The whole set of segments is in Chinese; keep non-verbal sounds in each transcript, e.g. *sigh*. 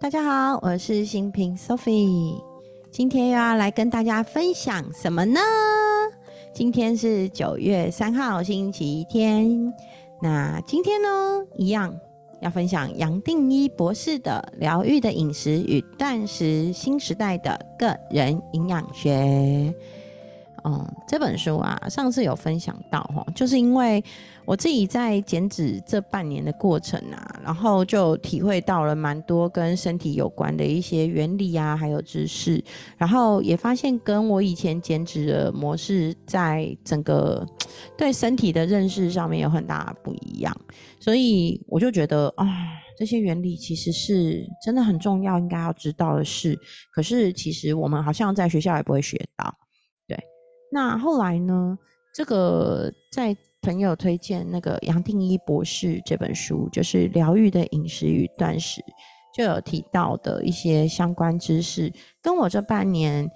大家好，我是新平 Sophie，今天又要来跟大家分享什么呢？今天是九月三号，星期天。那今天呢，一样要分享杨定一博士的《疗愈的饮食与断食：新时代的个人营养学》。嗯，这本书啊，上次有分享到哈，就是因为我自己在减脂这半年的过程啊，然后就体会到了蛮多跟身体有关的一些原理啊，还有知识，然后也发现跟我以前减脂的模式，在整个对身体的认识上面有很大的不一样，所以我就觉得啊，这些原理其实是真的很重要，应该要知道的事，可是其实我们好像在学校也不会学到。对那后来呢？这个在朋友推荐那个杨定一博士这本书，就是《疗愈的饮食与断食》，就有提到的一些相关知识，跟我这半年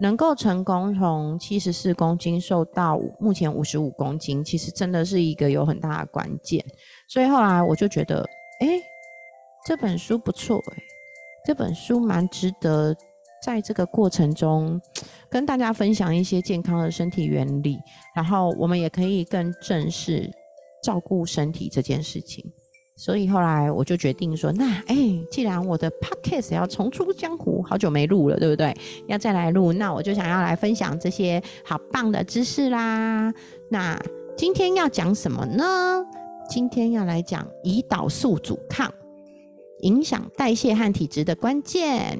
能够成功从七十四公斤瘦到目前五十五公斤，其实真的是一个有很大的关键。所以后来我就觉得，哎，这本书不错，哎，这本书蛮值得。在这个过程中，跟大家分享一些健康的身体原理，然后我们也可以更正视照顾身体这件事情。所以后来我就决定说，那哎，既然我的 podcast 要重出江湖，好久没录了，对不对？要再来录，那我就想要来分享这些好棒的知识啦。那今天要讲什么呢？今天要来讲胰岛素阻抗影响代谢和体质的关键。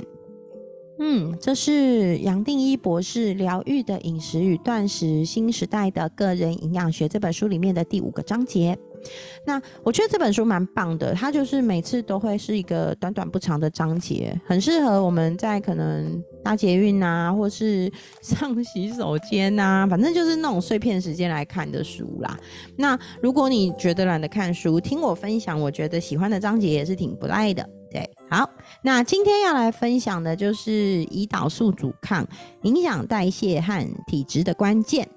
嗯，这是杨定一博士《疗愈的饮食与断食：新时代的个人营养学》这本书里面的第五个章节。那我觉得这本书蛮棒的，它就是每次都会是一个短短不长的章节，很适合我们在可能搭捷运啊，或是 *laughs* 上洗手间啊，反正就是那种碎片时间来看的书啦。那如果你觉得懒得看书，听我分享，我觉得喜欢的章节也是挺不赖的。对，好，那今天要来分享的就是胰岛素阻抗影响代谢和体质的关键。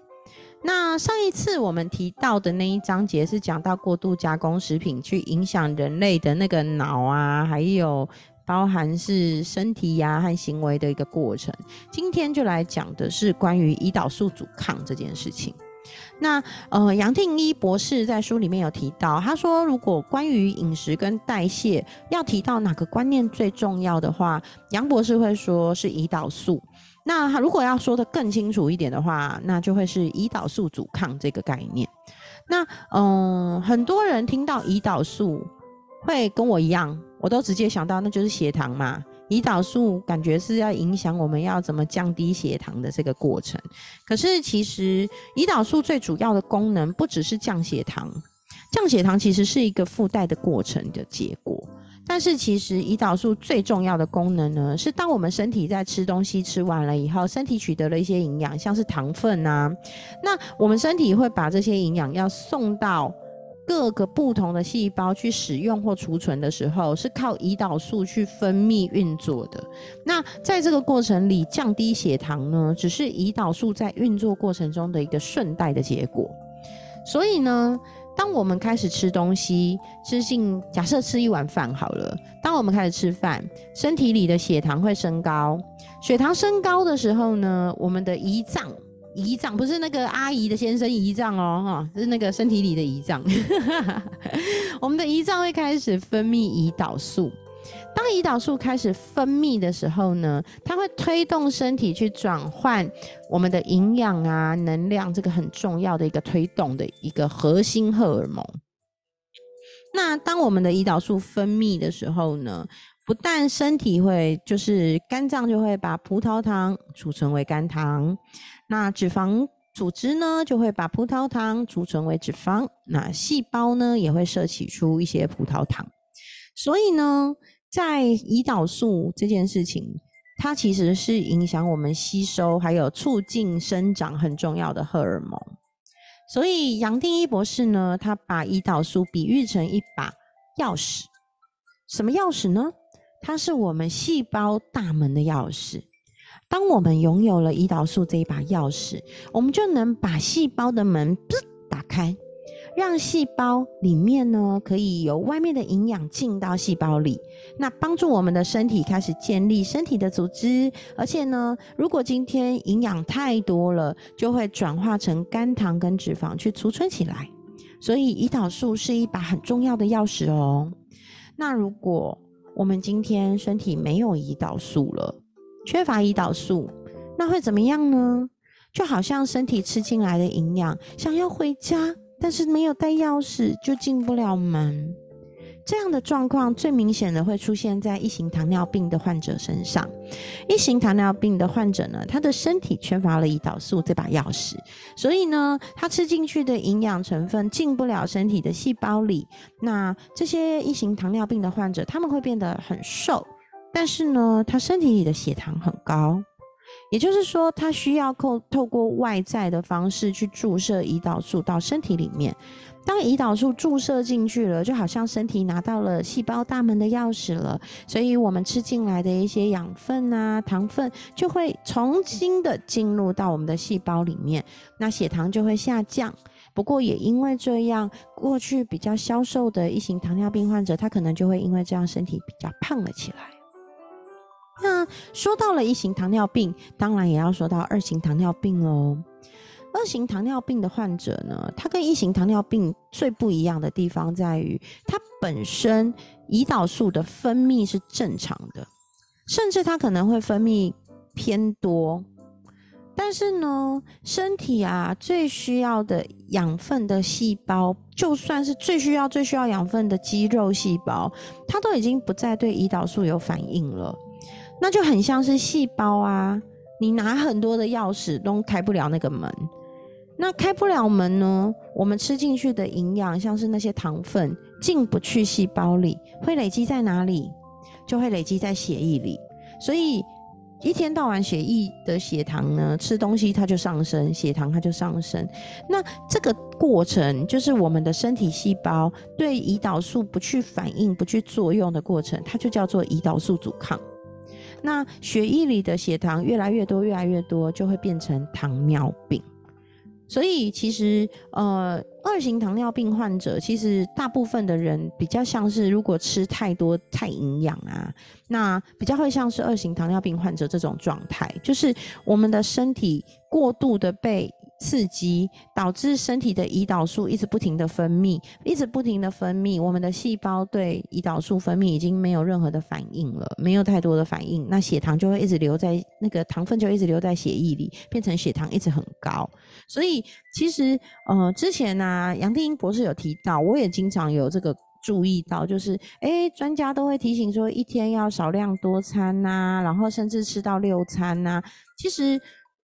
那上一次我们提到的那一章节是讲到过度加工食品去影响人类的那个脑啊，还有包含是身体呀和行为的一个过程。今天就来讲的是关于胰岛素阻抗这件事情。那呃，杨定一博士在书里面有提到，他说，如果关于饮食跟代谢要提到哪个观念最重要的话，杨博士会说是胰岛素。那他如果要说的更清楚一点的话，那就会是胰岛素阻抗这个概念。那嗯，很多人听到胰岛素会跟我一样，我都直接想到那就是血糖嘛。胰岛素感觉是要影响我们要怎么降低血糖的这个过程，可是其实胰岛素最主要的功能不只是降血糖，降血糖其实是一个附带的过程的结果。但是其实胰岛素最重要的功能呢，是当我们身体在吃东西吃完了以后，身体取得了一些营养，像是糖分啊，那我们身体会把这些营养要送到。各个不同的细胞去使用或储存的时候，是靠胰岛素去分泌运作的。那在这个过程里，降低血糖呢，只是胰岛素在运作过程中的一个顺带的结果。所以呢，当我们开始吃东西，吃进假设吃一碗饭好了，当我们开始吃饭，身体里的血糖会升高。血糖升高的时候呢，我们的胰脏。胰脏不是那个阿姨的先生胰脏哦，哈，是那个身体里的胰脏。*laughs* 我们的胰脏会开始分泌胰岛素。当胰岛素开始分泌的时候呢，它会推动身体去转换我们的营养啊、能量，这个很重要的一个推动的一个核心荷尔蒙。那当我们的胰岛素分泌的时候呢，不但身体会，就是肝脏就会把葡萄糖储存为肝糖。那脂肪组织呢，就会把葡萄糖储存为脂肪。那细胞呢，也会摄取出一些葡萄糖。所以呢，在胰岛素这件事情，它其实是影响我们吸收还有促进生长很重要的荷尔蒙。所以杨定一博士呢，他把胰岛素比喻成一把钥匙。什么钥匙呢？它是我们细胞大门的钥匙。当我们拥有了胰岛素这一把钥匙，我们就能把细胞的门打开，让细胞里面呢可以有外面的营养进到细胞里，那帮助我们的身体开始建立身体的组织。而且呢，如果今天营养太多了，就会转化成肝糖跟脂肪去储存起来。所以胰岛素是一把很重要的钥匙哦。那如果我们今天身体没有胰岛素了，缺乏胰岛素，那会怎么样呢？就好像身体吃进来的营养，想要回家，但是没有带钥匙，就进不了门。这样的状况最明显的会出现在一型糖尿病的患者身上。一型糖尿病的患者呢，他的身体缺乏了胰岛素这把钥匙，所以呢，他吃进去的营养成分进不了身体的细胞里。那这些一型糖尿病的患者，他们会变得很瘦，但是呢，他身体里的血糖很高。也就是说，他需要透透过外在的方式去注射胰岛素到身体里面。当胰岛素注射进去了，就好像身体拿到了细胞大门的钥匙了，所以我们吃进来的一些养分啊、糖分就会重新的进入到我们的细胞里面，那血糖就会下降。不过也因为这样，过去比较消瘦的一型糖尿病患者，他可能就会因为这样身体比较胖了起来。那说到了一型糖尿病，当然也要说到二型糖尿病哦。二型糖尿病的患者呢，他跟一型糖尿病最不一样的地方在于，他本身胰岛素的分泌是正常的，甚至他可能会分泌偏多。但是呢，身体啊最需要的养分的细胞，就算是最需要最需要养分的肌肉细胞，它都已经不再对胰岛素有反应了。那就很像是细胞啊，你拿很多的钥匙都开不了那个门。那开不了门呢？我们吃进去的营养，像是那些糖分进不去细胞里，会累积在哪里？就会累积在血液里。所以一天到晚血液的血糖呢，吃东西它就上升，血糖它就上升。那这个过程就是我们的身体细胞对胰岛素不去反应、不去作用的过程，它就叫做胰岛素阻抗。那血液里的血糖越来越多，越来越多，就会变成糖尿病。所以其实，呃，二型糖尿病患者其实大部分的人比较像是，如果吃太多太营养啊，那比较会像是二型糖尿病患者这种状态，就是我们的身体过度的被。刺激导致身体的胰岛素一直不停的分泌，一直不停的分泌，我们的细胞对胰岛素分泌已经没有任何的反应了，没有太多的反应，那血糖就会一直留在那个糖分就一直留在血液里，变成血糖一直很高。所以其实呃之前呢，杨定英博士有提到，我也经常有这个注意到，就是诶专家都会提醒说，一天要少量多餐呐，然后甚至吃到六餐呐，其实。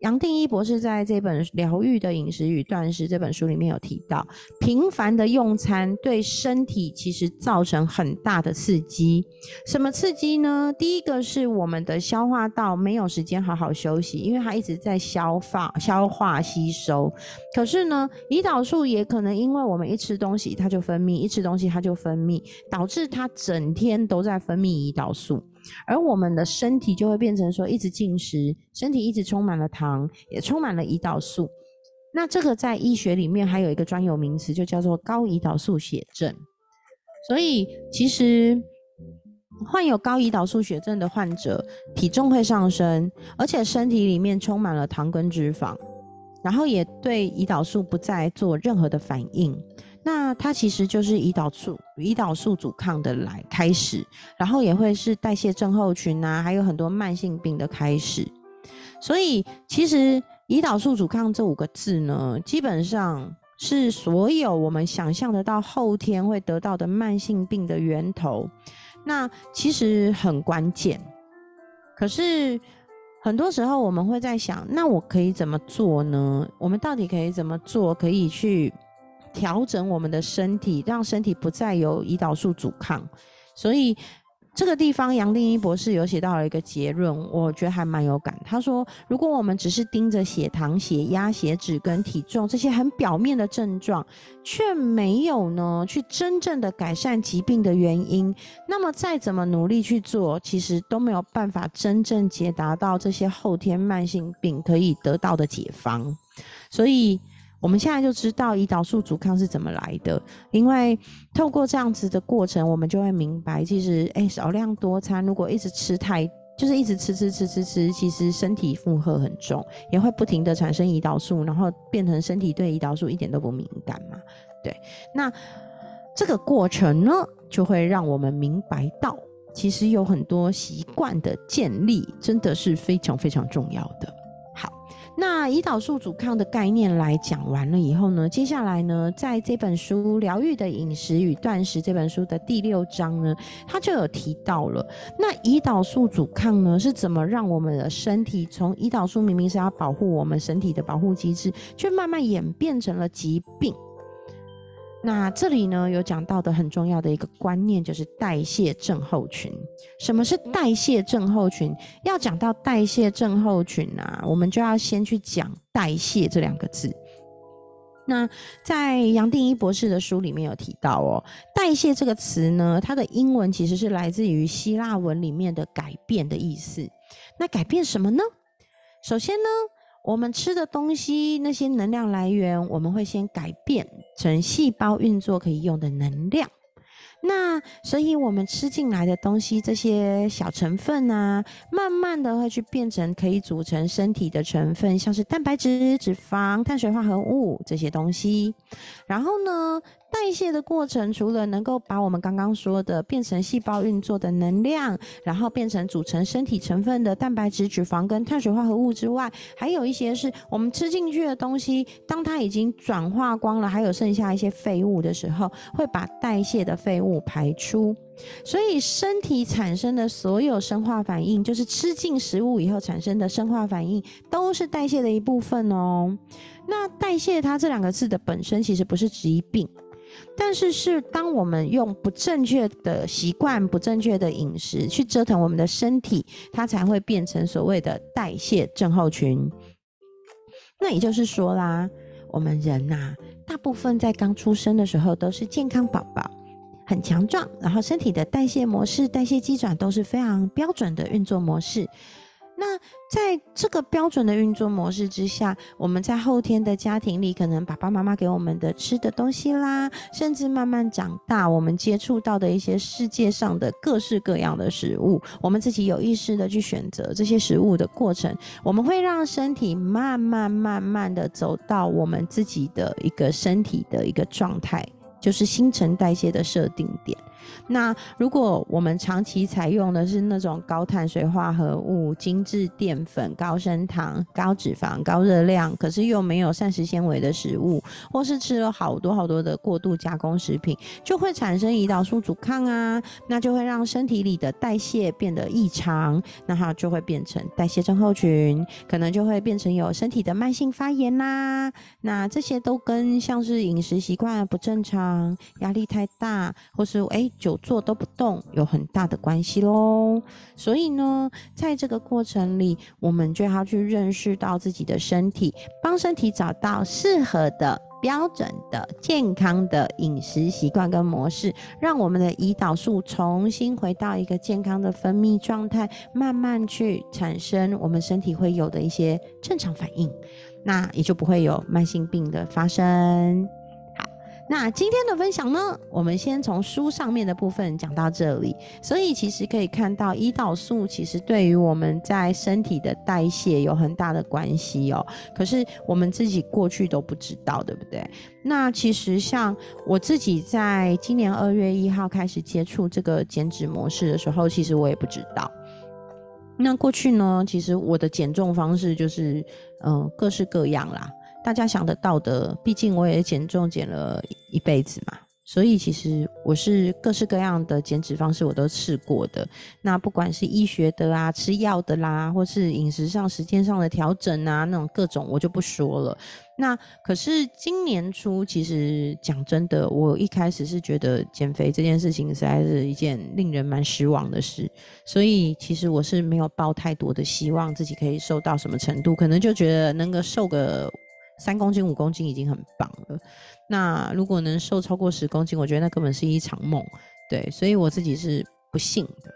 杨定一博士在这本《疗愈的饮食与断食》这本书里面有提到，频繁的用餐对身体其实造成很大的刺激。什么刺激呢？第一个是我们的消化道没有时间好好休息，因为它一直在消化、消化吸收。可是呢，胰岛素也可能因为我们一吃东西它就分泌，一吃东西它就分泌，导致它整天都在分泌胰岛素。而我们的身体就会变成说，一直进食，身体一直充满了糖，也充满了胰岛素。那这个在医学里面还有一个专有名词，就叫做高胰岛素血症。所以，其实患有高胰岛素血症的患者，体重会上升，而且身体里面充满了糖跟脂肪，然后也对胰岛素不再做任何的反应。那它其实就是胰岛素、胰岛素阻抗的来开始，然后也会是代谢症候群啊，还有很多慢性病的开始。所以，其实胰岛素阻抗这五个字呢，基本上是所有我们想象得到后天会得到的慢性病的源头。那其实很关键。可是很多时候我们会在想，那我可以怎么做呢？我们到底可以怎么做，可以去？调整我们的身体，让身体不再有胰岛素阻抗。所以这个地方，杨定一博士有写到了一个结论，我觉得还蛮有感。他说，如果我们只是盯着血糖、血压、血脂跟体重这些很表面的症状，却没有呢去真正的改善疾病的原因，那么再怎么努力去做，其实都没有办法真正解答到这些后天慢性病可以得到的解方。所以。我们现在就知道胰岛素阻抗是怎么来的，因为透过这样子的过程，我们就会明白，其实哎少量多餐，如果一直吃太，就是一直吃吃吃吃吃，其实身体负荷很重，也会不停的产生胰岛素，然后变成身体对胰岛素一点都不敏感嘛。对，那这个过程呢，就会让我们明白到，其实有很多习惯的建立，真的是非常非常重要的。那胰岛素阻抗的概念来讲完了以后呢，接下来呢，在这本书《疗愈的饮食与断食》这本书的第六章呢，它就有提到了，那胰岛素阻抗呢是怎么让我们的身体从胰岛素明明是要保护我们身体的保护机制，却慢慢演变成了疾病。那这里呢有讲到的很重要的一个观念，就是代谢症候群。什么是代谢症候群？要讲到代谢症候群啊，我们就要先去讲代谢这两个字。那在杨定一博士的书里面有提到哦，代谢这个词呢，它的英文其实是来自于希腊文里面的改变的意思。那改变什么呢？首先呢。我们吃的东西，那些能量来源，我们会先改变成细胞运作可以用的能量。那所以，我们吃进来的东西，这些小成分啊，慢慢的会去变成可以组成身体的成分，像是蛋白质、脂肪、碳水化合物这些东西。然后呢？代谢的过程，除了能够把我们刚刚说的变成细胞运作的能量，然后变成组成身体成分的蛋白质、脂肪跟碳水化合物之外，还有一些是我们吃进去的东西，当它已经转化光了，还有剩下一些废物的时候，会把代谢的废物排出。所以身体产生的所有生化反应，就是吃进食物以后产生的生化反应，都是代谢的一部分哦。那代谢它这两个字的本身其实不是疾病。但是是当我们用不正确的习惯、不正确的饮食去折腾我们的身体，它才会变成所谓的代谢症候群。那也就是说啦，我们人呐，大部分在刚出生的时候都是健康宝宝，很强壮，然后身体的代谢模式、代谢机转都是非常标准的运作模式。那在这个标准的运作模式之下，我们在后天的家庭里，可能爸爸妈妈给我们的吃的东西啦，甚至慢慢长大，我们接触到的一些世界上的各式各样的食物，我们自己有意识的去选择这些食物的过程，我们会让身体慢慢慢慢的走到我们自己的一个身体的一个状态，就是新陈代谢的设定点。那如果我们长期采用的是那种高碳水化合物、精致淀粉、高升糖、高脂肪、高热量，可是又没有膳食纤维的食物，或是吃了好多好多的过度加工食品，就会产生胰岛素阻抗啊，那就会让身体里的代谢变得异常，那它就会变成代谢症候群，可能就会变成有身体的慢性发炎啦。那这些都跟像是饮食习惯不正常、压力太大，或是哎。久坐都不动，有很大的关系喽。所以呢，在这个过程里，我们就要去认识到自己的身体，帮身体找到适合的、标准的、健康的饮食习惯跟模式，让我们的胰岛素重新回到一个健康的分泌状态，慢慢去产生我们身体会有的一些正常反应，那也就不会有慢性病的发生。那今天的分享呢，我们先从书上面的部分讲到这里。所以其实可以看到，胰岛素其实对于我们在身体的代谢有很大的关系哦。可是我们自己过去都不知道，对不对？那其实像我自己在今年二月一号开始接触这个减脂模式的时候，其实我也不知道。那过去呢，其实我的减重方式就是，嗯，各式各样啦。大家想得到的，毕竟我也减重减了一辈子嘛，所以其实我是各式各样的减脂方式我都试过的。那不管是医学的啊，吃药的啦，或是饮食上、时间上的调整啊，那种各种我就不说了。那可是今年初，其实讲真的，我一开始是觉得减肥这件事情实在是一件令人蛮失望的事，所以其实我是没有抱太多的希望自己可以瘦到什么程度，可能就觉得能够瘦个。三公斤、五公斤已经很棒了。那如果能瘦超过十公斤，我觉得那根本是一场梦。对，所以我自己是不信的。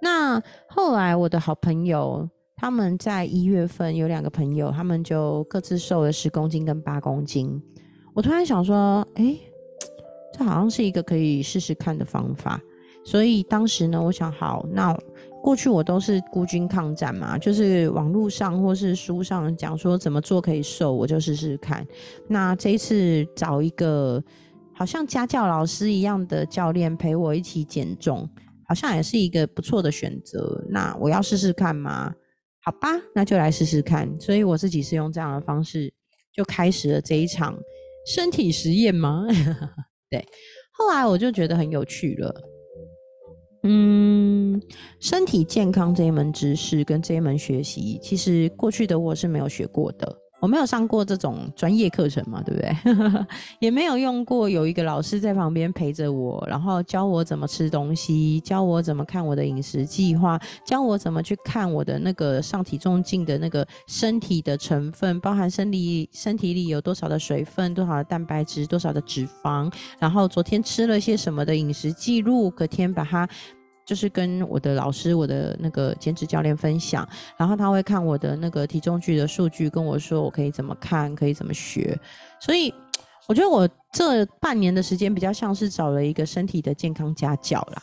那后来我的好朋友他们在一月份有两个朋友，他们就各自瘦了十公斤跟八公斤。我突然想说，哎，这好像是一个可以试试看的方法。所以当时呢，我想，好，那过去我都是孤军抗战嘛，就是网络上或是书上讲说怎么做可以瘦，我就试试看。那这一次找一个好像家教老师一样的教练陪我一起减重，好像也是一个不错的选择。那我要试试看吗？好吧，那就来试试看。所以我自己是用这样的方式，就开始了这一场身体实验吗？*laughs* 对，后来我就觉得很有趣了。嗯，身体健康这一门知识跟这一门学习，其实过去的我是没有学过的。我没有上过这种专业课程嘛，对不对？*laughs* 也没有用过有一个老师在旁边陪着我，然后教我怎么吃东西，教我怎么看我的饮食计划，教我怎么去看我的那个上体重镜的那个身体的成分，包含身体身体里有多少的水分，多少的蛋白质，多少的脂肪，然后昨天吃了些什么的饮食记录，隔天把它。就是跟我的老师，我的那个兼职教练分享，然后他会看我的那个体重计的数据，跟我说我可以怎么看，可以怎么学。所以我觉得我这半年的时间比较像是找了一个身体的健康家教啦。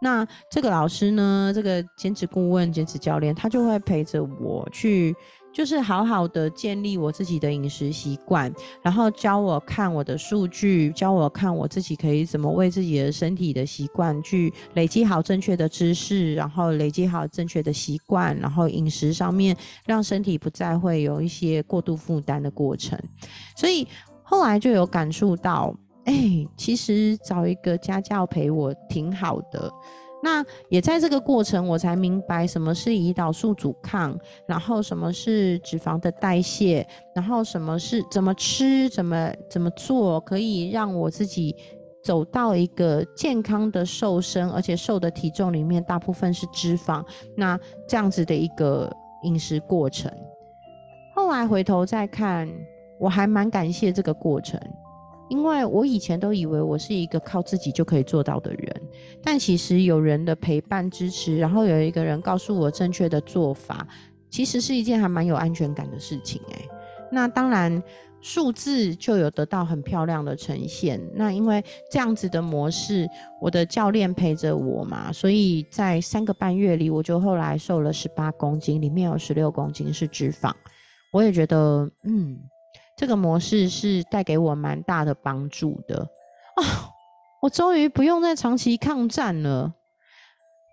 那这个老师呢，这个兼职顾问、兼职教练，他就会陪着我去。就是好好的建立我自己的饮食习惯，然后教我看我的数据，教我看我自己可以怎么为自己的身体的习惯去累积好正确的知识，然后累积好正确的习惯，然后饮食上面让身体不再会有一些过度负担的过程。所以后来就有感触到，哎，其实找一个家教陪我挺好的。那也在这个过程，我才明白什么是胰岛素阻抗，然后什么是脂肪的代谢，然后什么是怎么吃，怎么怎么做，可以让我自己走到一个健康的瘦身，而且瘦的体重里面大部分是脂肪，那这样子的一个饮食过程。后来回头再看，我还蛮感谢这个过程。因为我以前都以为我是一个靠自己就可以做到的人，但其实有人的陪伴支持，然后有一个人告诉我正确的做法，其实是一件还蛮有安全感的事情诶，那当然数字就有得到很漂亮的呈现。那因为这样子的模式，我的教练陪着我嘛，所以在三个半月里，我就后来瘦了十八公斤，里面有十六公斤是脂肪。我也觉得，嗯。这个模式是带给我蛮大的帮助的啊！我终于不用再长期抗战了。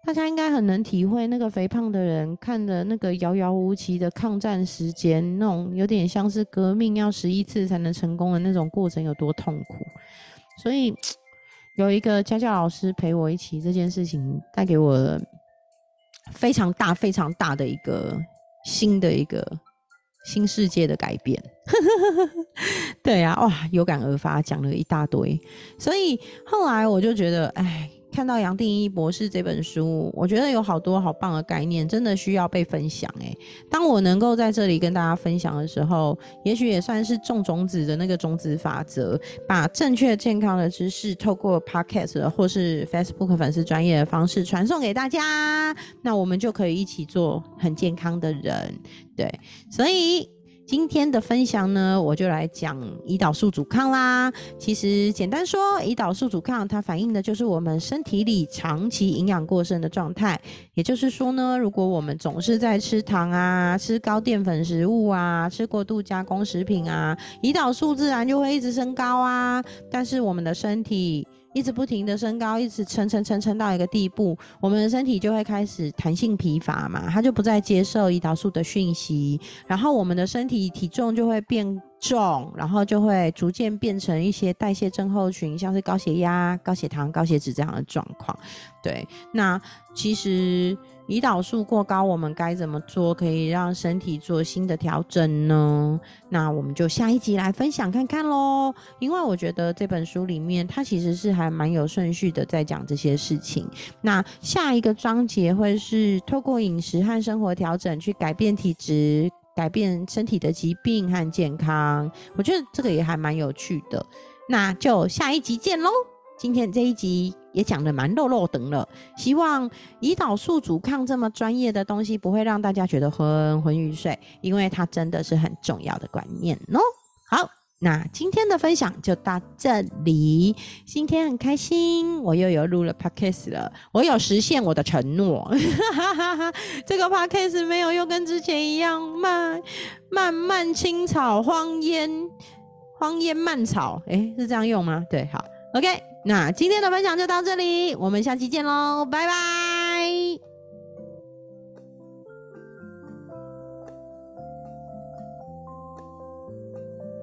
大家应该很能体会那个肥胖的人看的那个遥遥无期的抗战时间，那种有点像是革命要十一次才能成功的那种过程有多痛苦。所以有一个家教老师陪我一起，这件事情带给我非常大、非常大的一个新的一个。新世界的改变，*laughs* 对呀，哇，有感而发，讲了一大堆，所以后来我就觉得，哎。看到杨定一博士这本书，我觉得有好多好棒的概念，真的需要被分享。诶，当我能够在这里跟大家分享的时候，也许也算是种种子的那个种子法则，把正确健康的知识透过 Podcast 或是 Facebook 粉丝专业的方式传送给大家，那我们就可以一起做很健康的人。对，所以。今天的分享呢，我就来讲胰岛素阻抗啦。其实简单说，胰岛素阻抗它反映的就是我们身体里长期营养过剩的状态。也就是说呢，如果我们总是在吃糖啊、吃高淀粉食物啊、吃过度加工食品啊，胰岛素自然就会一直升高啊。但是我们的身体。一直不停的升高，一直撑撑撑撑到一个地步，我们的身体就会开始弹性疲乏嘛，它就不再接受胰岛素的讯息，然后我们的身体体重就会变重，然后就会逐渐变成一些代谢症候群，像是高血压、高血糖、高血脂这样的状况。对，那其实。胰岛素过高，我们该怎么做可以让身体做新的调整呢？那我们就下一集来分享看看喽。因为我觉得这本书里面，它其实是还蛮有顺序的，在讲这些事情。那下一个章节会是透过饮食和生活调整去改变体质，改变身体的疾病和健康。我觉得这个也还蛮有趣的。那就下一集见喽。今天这一集也讲的蛮肉肉等了，希望胰岛素阻抗这么专业的东西不会让大家觉得昏昏欲睡，因为它真的是很重要的观念哦。好，那今天的分享就到这里，今天很开心，我又有录了 podcast 了，我有实现我的承诺，*laughs* 这个 podcast 没有又跟之前一样慢慢慢青草荒烟荒烟蔓草，诶，是这样用吗？对，好。OK，那今天的分享就到这里，我们下期见喽，拜拜。